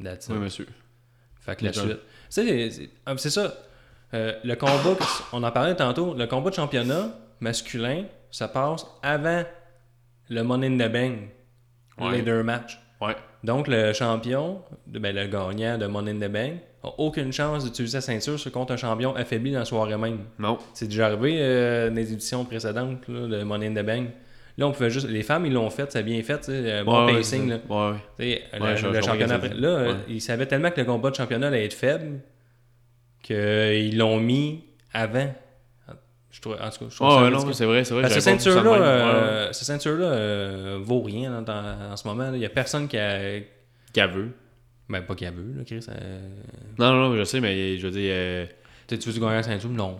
That's it. Oui, monsieur. Fait que la suite. C'est, ça. Euh, le combat, <coughs> on en parlait tantôt, le combat de championnat masculin, ça passe avant le Money in the Bank, Ouais. les deux matchs. Ouais. Donc le champion, ben, le gagnant de Money in the Bank, a aucune chance d'utiliser sa ceinture sur contre un champion affaibli dans la soirée même. Non. C'est déjà arrivé euh, dans les éditions précédentes là, de Money in the Bank. Là, on pouvait juste. Les femmes, ils l'ont fait, c'est bien fait, un bon Ouais, pacing. là. Ouais, le, Ouais, je- le je comprends championnat après. Là, euh, ils savaient tellement que le combat de championnat allait être faible qu'ils l'ont mis avant. Je trouve, en tout cas, je trouve Ah ça ridicule. non, c'est vrai, c'est vrai. Cette ceinture-là. Ouais, euh, cette ceinture-là euh, vaut rien là, dans- en ce moment. Il n'y a personne qui a. Qu'aveux. Ben, pas qui a vu, là, Chris. euh, Non, non, non, je sais, mais je veux dire. euh, Tu veux gagner la ceinture? Non.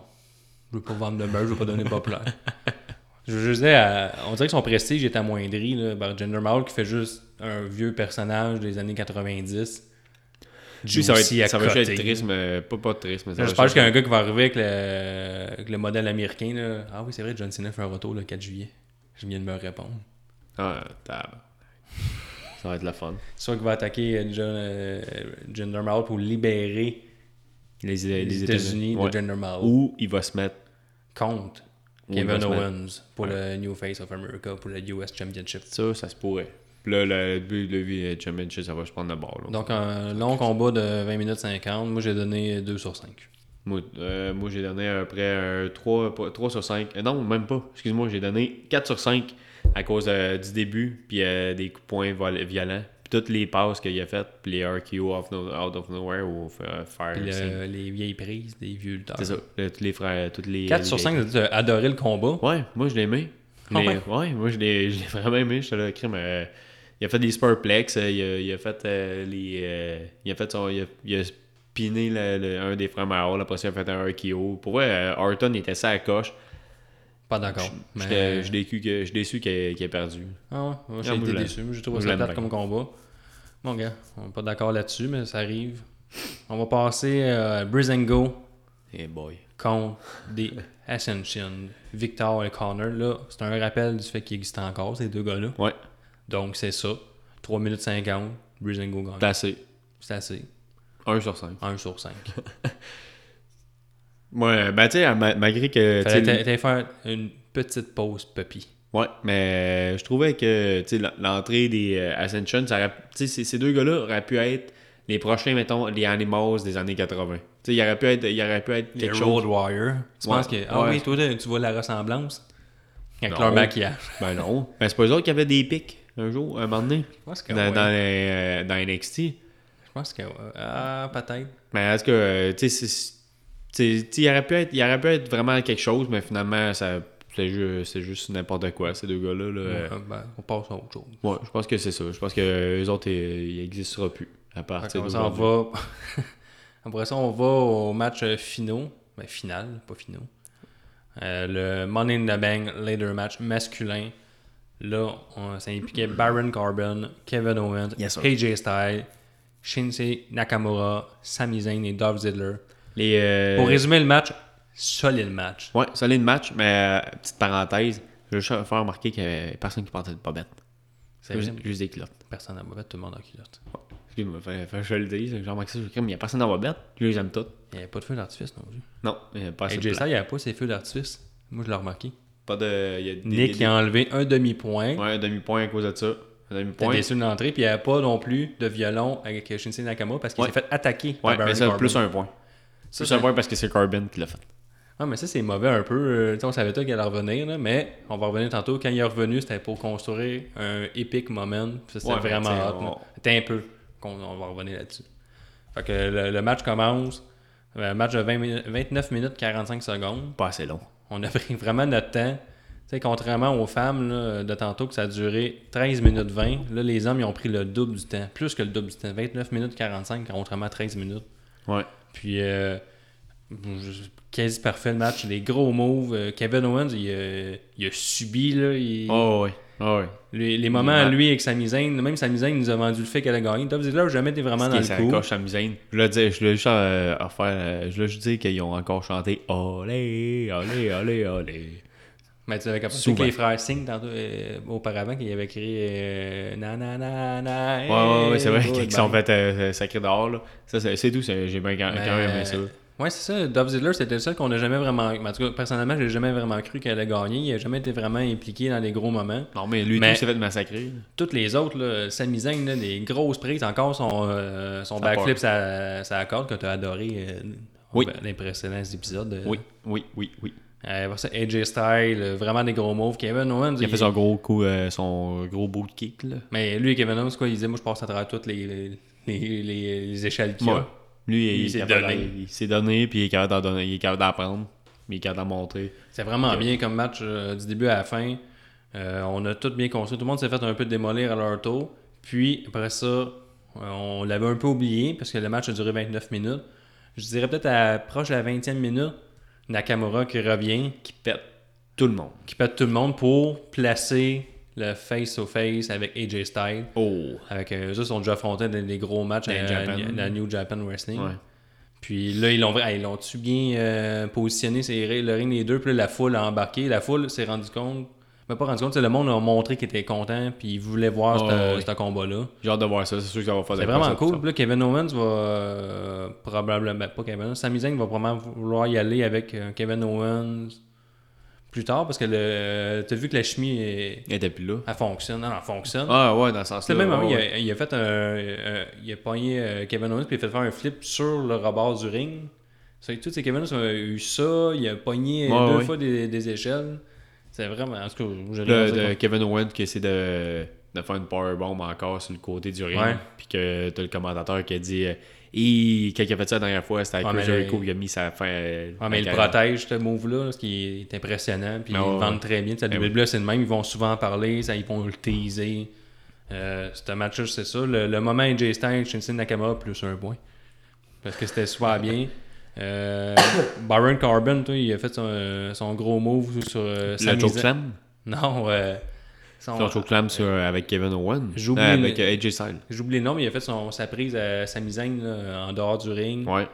Je veux pas vendre de meurtre, je veux pas donner populaire. <laughs> je veux juste dire, on dirait que son prestige est amoindri là, par Jinder Mahal qui fait juste un vieux personnage des années 90. Lui, ça va être, ça va être triste, mais pas, pas triste, mais ça je pense qu'il y a un gars qui va arriver avec le, avec le modèle américain. Là. Ah oui, c'est vrai, John Cena fait un retour le 4 juillet. Je viens de me répondre. Ah, tab. Ça va être la fun. Soit qu'il va attaquer euh, John, euh, Jinder Mahal pour libérer Les, les, les États-Unis Ouais. de Jinder Mahal Ou il va se mettre. contre Kevin Owens pour le New Face of America pour le US Championship. Ça, ça se pourrait. Puis là, le but, le de Championship, ça va se prendre la barre. là. Donc, un long combat de 20 minutes 50. Moi, j'ai donné 2 sur 5. Moi, euh, moi, j'ai donné à peu près un 3, pas- 3 sur 5. Euh, non, même pas. Excuse-moi, j'ai donné 4 sur 5 à cause euh, du début, puis euh, des coups de poing violents. Puis toutes les passes qu'il a faites, puis les RKO off no- out of nowhere ou euh, faire. Le- les vieilles prises des vieux lutteurs. C'est ça. Le- tous les frères, toutes les. 4 les sur vieilles- 5, tu as adoré le combat? Ouais, moi je l'ai aimé. L'ai- ouais? ouais, moi je l'ai je l'ai vraiment aimé. J'étais là, crime. Il a fait des Spurplex, euh, il, a, il a fait euh, les. euh, il a fait son. Il a, il a spiné le- le- un des frères Mahal, après ça il a fait un RKO. Pour vrai, euh, Orton était ça à la coche. Pas d'accord. Mais- je suis déçu qu'il qu'il ait perdu. Ah ouais, moi, Ah, j'ai été déçu. J'ai trouvé ça plate comme combat. Bon, gars, on n'est pas d'accord là-dessus, mais ça arrive. On va passer à Brisengo Hey boy. contre des Ascension. Victor et Connor, là, c'est un rappel du fait qu'il existe encore, ces deux gars-là. Ouais, Donc, c'est ça. 3 minutes 50, Brisengo gagne. placé. C'est assez. 1 sur 5. 1 sur 5. <laughs> Ouais, ben tu sais, ma- malgré que. Fallait faire une petite pause, Puppy. Ouais, mais je trouvais que tu sais, l- l'entrée des euh, Ascension, ça aurait- tu sais, ces, ces deux gars-là auraient pu être les prochains, mettons, les Animals des années 80. Tu sais, il aurait pu être, il aurait pu être Les quelque Road chose. Warrior. Tu Ouais. penses que. Ah Ouais. oui, toi, tu vois la ressemblance? Avec Non. leur maquillage. Ben non. Ben c'est pas eux autres qui avaient des pics un jour, un moment donné, Je pense que. dans, ouais. dans, les, euh, dans NXT. Je pense que. ouais. Ah, peut-être. Mais est-ce que, euh, tu sais, il aurait, pu être, il aurait pu être vraiment quelque chose, mais finalement, ça, c'est juste, juste n'importe quoi, ces deux gars-là. Là. ben, on passe à autre chose. Ouais, je pense que c'est ça. Je pense que les autres, ils n'existeront plus à partir de on va... <laughs> Après ça, on va au match finaux. Ben, final, pas finaux. Euh, le Money in the Bank Later Match masculin. Là, ça impliquait Baron Corbin, Kevin Owens, AJ Styles, Shinsuke Nakamura, Sami Zayn et Dolph Ziggler. Euh, Pour résumer le match, solide match. Ouais, solide match, mais euh, petite parenthèse, je veux juste faire remarquer qu'il n'y avait personne qui portait de bobette. C'est juste, juste, des culottes. Personne n'a bobette, tout le monde a culotte. Excuse-moi, je le dis, j'ai remarqué ça, mais il n'y a personne dans bobette, je les aime toutes. Il n'y avait pas de feu d'artifice non plus. Non, il n'y avait pas assez de il n'y avait pas ces feux d'artifice. Moi, je l'ai remarqué. Pas de. Y a des, Nick des, a enlevé un demi-point. Ouais, un demi-point à cause de ça. Un demi-point. déçu de l'entrée, puis il n'y avait pas non plus de violon avec Shinsuke Nakamura parce qu'il s'est fait attaquer. Ouais, mais ça, plus un point. Plus un point parce que c'est Corbin qui l'a fait. Ah, mais ça, c'est mauvais un peu. Euh, on savait pas qu'il allait revenir, là, mais on va revenir tantôt. Quand il est revenu, c'était pour construire un epic moment. C'était vraiment hot. C'était un peu. On, va revenir là-dessus. Fait que le, match commence. Un match de 20 29 minutes 45 secondes. Pas assez long. On a <laughs> pris vraiment notre temps. sais, contrairement aux femmes là, de tantôt que ça a duré 13 minutes 20, là, les hommes ils ont pris le double du temps, plus que le double du temps, 29 minutes 45 contrairement à 13 minutes. Ouais. Puis euh, quasi parfait le match, les gros moves. Euh, Kevin Owens, il, a subi là, il... Oh ouais. Oh, les, les, moments, lui, avec Sami Zayn, même Sami Zayn nous a vendu le fait qu'elle a gagné. Dolph Ziggler n'a jamais été vraiment dans le coup. encore Sami Zayn. Je voulais dire, je voulais juste, euh, faire, euh, je voulais juste dire qu'ils ont encore chanté Olé, olé, olé, olé. Mais tu avais capté que les frères Singh tantôt, euh, auparavant, qu'ils avaient créé euh, na na na na. Ouais, ouais, ouais c'est vrai qu'ils sont fait euh, sacrés dehors. Là. Ça, c'est tout, j'ai bien quand, même aimé ça. Ouais, c'est ça. Dove Ziggler, c'était le seul qu'on n'a jamais vraiment. En tout cas, personnellement, j'ai jamais vraiment cru qu'elle allait gagner. Il n'a jamais été vraiment impliqué dans les gros moments. Non, mais lui, mais tout s'est fait massacrer. Toutes les autres, là, Sami Zayn, là, des grosses prises. Encore son, euh, son backflip, ça, ça accorde que tu as adoré euh, oui. dans les précédents épisodes. Euh. Oui, oui, oui, oui. Euh, ça, AJ Style, vraiment des gros moves. Kevin Owens. Il, a fait son gros coup, son gros boot kick. Là. Mais lui, Kevin Owens, quoi, il disait Moi, je passe à travers toutes les, les, les, les échelles qu'il y a. Lui, il, s'est donné. Il s'est donné, puis il est capable d'en il est capable d'apprendre, mais il est capable d'en montrer. C'est vraiment bien comme match euh, du début à la fin. Euh, on a tout bien construit. Tout le monde s'est fait un peu démolir à leur tour. Puis après ça, euh, on l'avait un peu oublié parce que le match a duré 29 minutes. Je dirais peut-être à proche de la 20e minute, Nakamura qui revient, qui pète tout le monde. Qui pète tout le monde pour placer le face-to-face avec AJ Styles. Oh. Avec eux autres, ils ont déjà affronté des, gros matchs à, la New Japan Wrestling. Puis là, ils l'ont ils l'ont-tu bien euh, positionné, c'est le ring des deux, puis là, la foule a embarqué. La foule s'est rendu compte, mais pas rendu compte, c'est le monde a montré qu'il était content, puis il voulait voir ce combat-là. J'ai hâte de voir ça, c'est sûr que ça va faire C'est vraiment cool. Puis là, Kevin Owens va euh, probablement, ben, pas Kevin Owens, Sami Zayn va probablement vouloir y aller avec euh, Kevin Owens plus tard parce que le t'as vu que la chimie est, elle était plus là. elle fonctionne non, elle fonctionne. Ah ouais dans ce sens là même il, a, il, a, fait un, il a pogné euh, Kevin Owens puis il a fait faire un flip sur le rebord du ring. C'est que tous ces Kevin Owens ont eu ça il a pogné deux fois des, des échelles. C'est vraiment en tout cas je de, Kevin Owens qui essaie de, de faire une powerbomb encore sur le côté du ring puis que t'as le commentateur qui a dit et quand il a fait ça la dernière fois, c'était avec ouais, Jericho qui a mis sa fin. Ouais, mais il protège, ce move-là, ce qui est impressionnant. Puis ils le vendent très bien. La WWE, c'est le même. Ils vont souvent en parler, ça, ils vont le teaser. Euh, un match c'est ça. Le, moment AJ Styles, Shinsuke Nakamura, plus un point. Parce que c'était super bien. Euh, <coughs> Byron Carbon, toi, il a fait son, son gros move sur euh, Le Joke Slam? Non, euh, son clam euh, avec Kevin Owen. J'oublie euh, avec AJ Styles. J'oublie le nom, mais il a fait son, sa prise à sa Zayn en dehors du ring. Ouais.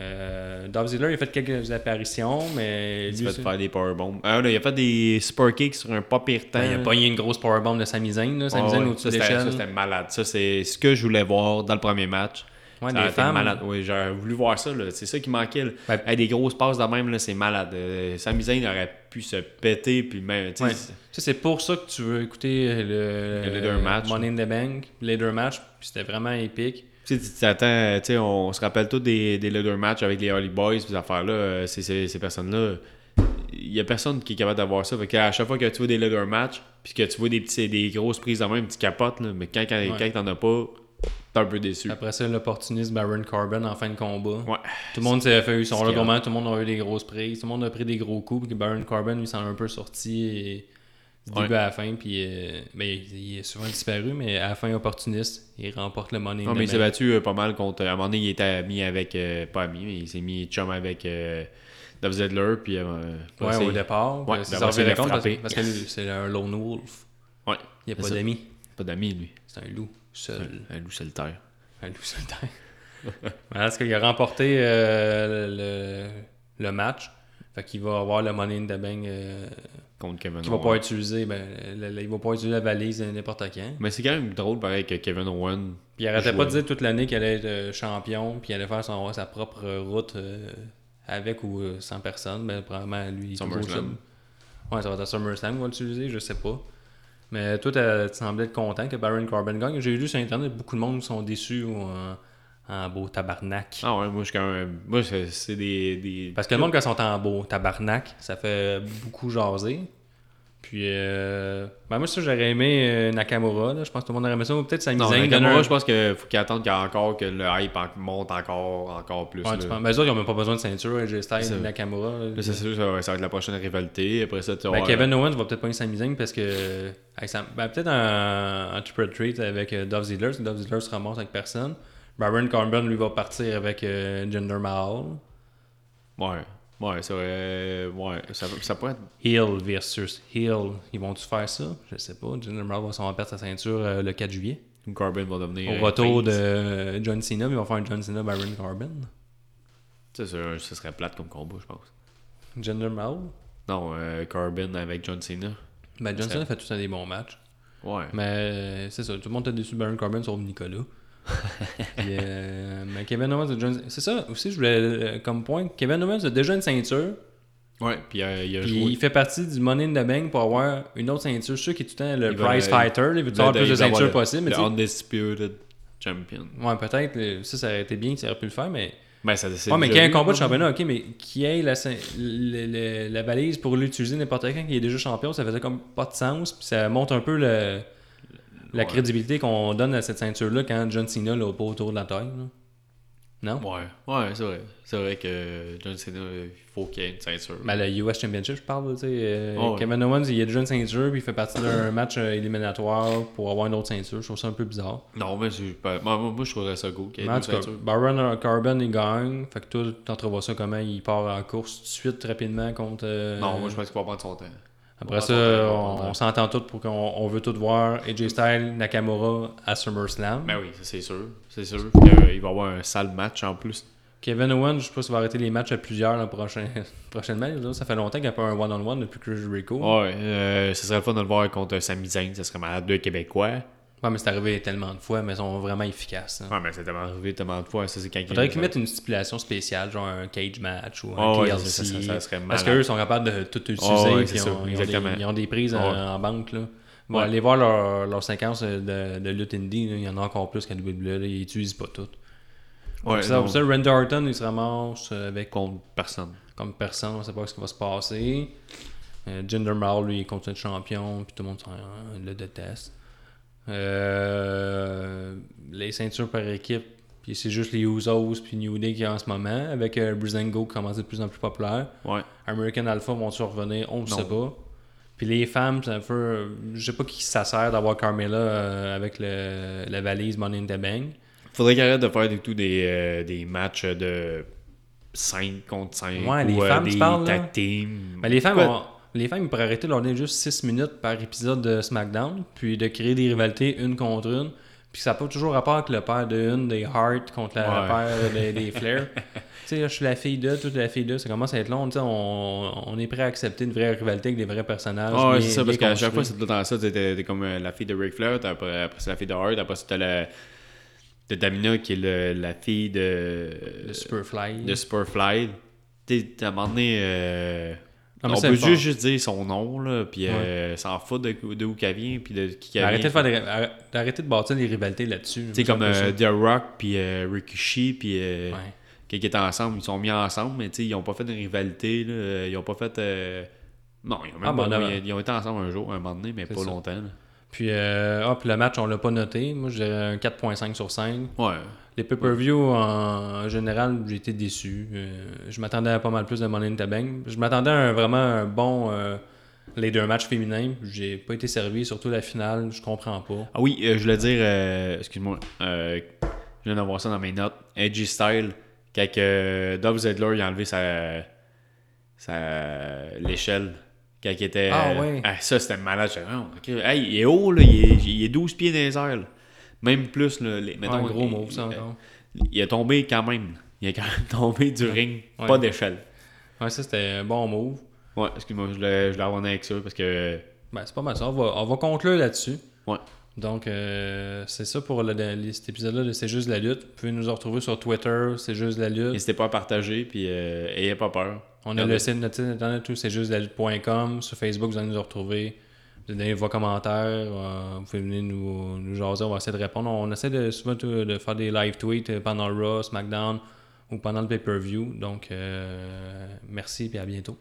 Euh, Dolph Ziggler, il a fait quelques apparitions, mais. Il a fait faire des powerbombs. Ah, il a fait des super kicks sur un pas pire temps. Il a pogné une grosse powerbomb de Sami Zayn. Sami Zayn au-dessus de Ça, c'était malade. Ça, c'est ce que je voulais voir dans le premier match. Ouais, des femmes. malade. Oui, j'aurais voulu voir ça. C'est ça qui manquait. Là. des grosses passes de même, c'est malade. Euh, Sami Zayn aurait pu se péter. Puis même, ouais. C'est pour ça que tu veux écouter le, le leader match. Money in the Bank, leader match. C'était vraiment épique. Tu sais, on se rappelle tous des, des leader match avec les Holly Boys, ces affaires-là. Euh, ces, ces personnes-là il y a personne qui est capable d'avoir ça. Fait à chaque fois que tu vois des leader match, puis que tu vois des, petits, des grosses prises de même, tu capotes, là, mais quand, quand, quand t'en as pas, T'es un peu déçu. Après ça, l'opportuniste Baron Corbin en fin de combat. Ouais. Tout le monde s'est fait eu son regroupement, tout le monde a eu des grosses prises, tout le monde a pris des gros coups, puis Baron Corbin lui s'en est un peu sorti et du Ouais. début à la fin, puis euh, ben, il, est souvent disparu, mais à la fin opportuniste, il remporte le money. Non, mais il s'est battu euh, pas mal contre. À un moment donné, il était ami avec. euh, pas ami, mais il s'est mis chum avec Dolph Ziggler. Puis. Ouais, au départ, Ouais, puis ben ça parce, parce que c'est un lone wolf. Ouais, Il n'y a pas d'amis, Pas d'amis, lui. c'est un loup seul. Un loup solitaire. Un loup solitaire. <laughs> Parce qu'il a remporté euh, le, le match, fait qu'il va avoir le money in the bank euh, Contre Kevin qu'il va pas utiliser, ben, le- le- il va pas utiliser la valise n'importe quand. Mais c'est quand même drôle, pareil, que Kevin Owens. Puis il arrêtait pas de dire toute l'année qu'il allait être euh, champion, puis il allait faire son, sa propre route euh, avec ou sans personne. Mais probablement lui, SummerSlam. Ouais, ça va être à SummerSlam, on va l'utiliser, je sais pas. Mais toi, t'as- tu semblais être content que Baron Corbin gagne. J'ai lu sur Internet, beaucoup de monde sont déçus ou en, en beau tabarnak. Ah ouais, moi, je suis quand même. Moi, c'est c'est des, des. Parce que le monde, quand ils sont en beau tabarnak, ça fait beaucoup jaser. Puis, euh, ben moi, ça, j'aurais aimé euh, Nakamura. là. Je pense que tout le monde aurait aimé ça. Ou peut-être Sami Zayn. Nakamura, un- je pense qu'il faut qu'il attende qu'il y a encore que le hype monte encore, encore plus. Ouais, tu penses- Ben, eux autres, ils n'ont même pas besoin de ceinture. AJ Styles, C'est- Nakamura. là. C'est sûr, ça va, ça va être la prochaine rivalité. Après ça, tu Ben, Kevin Owens va peut-être pas Sami Zayn parce que. Sam- ben, peut-être un, un triple treat avec euh, Dolph Ziggler. Dolph Ziggler se remonte avec personne. Baron Corbin, lui, va partir avec euh, Jinder Mahal. Ouais, ouais, ça. Ouais, ça, ça pourrait être. Hill versus Hill. Ils vont-tu faire ça? Je sais pas. Jinder Mahal va sûrement perdre sa ceinture euh, le 4 juillet. Corbin va devenir. Au un retour de John Cena, ils vont faire un John Cena Baron Corbin. Ça, c'est- ce serait plate comme combat, je pense. Jinder Mahal? Non, euh, Corbin avec John Cena. Ben, John Ça- Cena fait tout ça des bons matchs. Ouais. Mais euh, c'est ça, tout le monde était déçu de Baron Corbin sauf Nicolas. <laughs> Euh, mais Kevin Owens a déjà une- C'est ça aussi, je voulais euh, comme point. Kevin Owens a déjà une ceinture. Ouais, puis euh, il a Puis joué. il fait partie du Money in the Bank pour avoir une autre ceinture. Je suis sûr qu'il est tout le temps le Il prize fighter. Il veut avoir Le- plus de ceintures le- possible. Mais Le Undisputed Champion. ouais, peut-être. Ça, ça aurait été bien qu'il aurait pu le faire. Mais, Ben, ça c'est ouais, mais qu'il y ait un combat de championnat, ok, mais qui ait la, le- le- la valise pour l'utiliser n'importe quand, qui est déjà champion, ça faisait comme pas de sens. Puis ça montre un peu le, la Ouais. crédibilité qu'on donne à cette ceinture-là quand John Cena l'a pas autour de la taille. là. Non? Ouais, ouais, c'est vrai. C'est vrai que John Cena, il faut qu'il y ait une ceinture. Ben, le US Championship, je parle, tu sais. euh, Oh, ouais. Kevin Owens, il a déjà une ceinture, puis il fait partie d'un <clears throat> match euh, éliminatoire pour avoir une autre ceinture. Je trouve ça un peu bizarre. Non, mais c'est pas... moi, moi, moi, je trouverais ça cool qu'il y ait Mais une ceinture. Baron Carbon, il gagne. Fait que toi, t'entrevois ça comment? Il part en course tout de suite, rapidement, contre. euh, Non, moi, je pense qu'il va prendre son temps. Après on ça, on on, on s'entend tous pour qu'on on veut tout voir AJ Styles, Nakamura à SummerSlam. Ben oui, c'est sûr. C'est sûr qu'il va y avoir un sale match en plus. Kevin Owens, je sais pas s'il va arrêter les matchs à plusieurs la prochaine, <laughs> prochainement. là. Ça fait longtemps qu'il n'y a pas un one-on-one depuis Chris Jericho. Ouais, euh, ce serait le fun de le voir contre Sami Zayn. Ça serait malade, deux Québécois. Ouais, mais c'est arrivé tellement de fois, mais ils sont vraiment efficaces. hein. Ouais, mais c'est tellement arrivé tellement de fois. Ça, c'est quand Faudrait qu'ils mettent une stipulation spéciale, genre un cage match ou un Oh, ouais, TLC. ça, ça, ça serait parce qu'eux sont capables de tout utiliser. Oh, ouais, c'est ça, ils, ont, ils ont des, ils ont des prises en, Ouais. en banque. Là. Bon, Ouais. Allez voir leur, leur séquence de, de lutte indie. là. Il y en a encore plus qu'à WWE. Là. Ils n'utilisent pas toutes. Ouais, Pour ça, pour ça, Randy Orton, il se ramasse avec contre personne. comme personne. On ne sait pas ce qui va se passer. Euh, Jinder Mahal, lui, il continue de champion. Puis tout le monde le déteste. Euh, les ceintures par équipe. Puis c'est juste les Usos puis New Day qui est en ce moment. Avec euh, Breezango qui commence à être de plus en plus populaire. Ouais. American Alpha vont revenir, on ne sait pas. Puis les femmes, c'est un peu. euh, Je sais pas qui ça sert d'avoir Carmella euh, avec le, la valise Money in the Bank. Faudrait qu'ils arrêtent de faire du tout des, des matchs de 5 contre 5 Ouais, les ou euh, femmes, tu parles, tag. Mais les femmes, les femmes pourraient arrêter de leur donner juste 6 minutes par épisode de SmackDown, puis de créer des rivalités une contre une. Puis ça n'a pas toujours rapport avec le père de une des Hart contre la Ouais. père des, des <laughs> Flair. tu sais, là, je suis la fille de, toute la fille de, ça commence à être long. tu sais, On, on est prêt à accepter une vraie rivalité avec des vrais personnages. Ah ouais, bien- c'est ça, parce qu'à chaque fois, c'est tout le temps ça. T'es comme euh, la fille de Ric Flair, t'as après, après c'est la fille de Hart, après t'as la, t'as Tamina qui est le- la fille de, Le Superfly. de Superfly. T'es, t'as à un moment donné, euh, Non, mais on peut juste, juste dire son nom, là, puis euh, s'en fout de, de où qu'elle vient, puis de qui qu'elle Arrêtez de, faire des, arrête- d'arrêter de bâtir des rivalités là-dessus. Comme C'est un euh, The Rock, puis euh, Ricochet, puis euh. Ouais. qui étaient ensemble, ils sont mis ensemble, mais ils ont pas fait de rivalité, là, ils ont pas fait... Non, ils ont, même Ah, pas- bon, non. ils, ils ont été ensemble un jour, un moment donné, mais pas ça. longtemps. là. Puis, euh, ah, puis le match, on l'a pas noté. Moi, j'ai un 4.5 sur 5. Ouais. Les pay-per-view, en, général, j'ai été déçu. Euh, je m'attendais à pas mal plus de Money in the Bank. Je m'attendais à un, vraiment un bon euh, les deux matchs féminins. J'ai pas été servi, surtout la finale, je comprends pas. Ah oui, euh, je voulais dire, euh, excuse-moi, je viens d'avoir ça dans mes notes. Edgy Style, quand Dove Zedler il a enlevé sa, sa l'échelle, quand il était. Ah, ouais. ah, ça, c'était malade. J'étais, oh, ok. Hey, il est haut, là, il, est, il est 12 pieds dans les airs. là. Même plus, là, les, mettons, gros il- move, ça il-. Il est tombé quand même. Il est quand même <laughs> tombé du ring, pas d'échelle. Ouais, ça, c'était un bon move. Ouais, excuse-moi, je voulais revenir avec ça parce que. Ben, c'est pas mal ça. On va, on va conclure là-dessus. Ouais. Donc, euh, c'est ça pour le, le- cet épisode-là de C'est juste la lutte. Vous pouvez nous retrouver sur Twitter, C'est juste la lutte. N'hésitez pas à partager, puis euh, ayez pas peur. On a le site, notre site internet, tout, c'est juste la lutte.com. Sur Facebook, vous allez nous retrouver. Vous donner vos commentaires. euh, vous pouvez venir nous, nous jaser, on va essayer de répondre. On essaie de, souvent de, de faire des live tweets euh, pendant le Raw, SmackDown ou pendant le pay-per-view. Donc, euh, merci et à bientôt.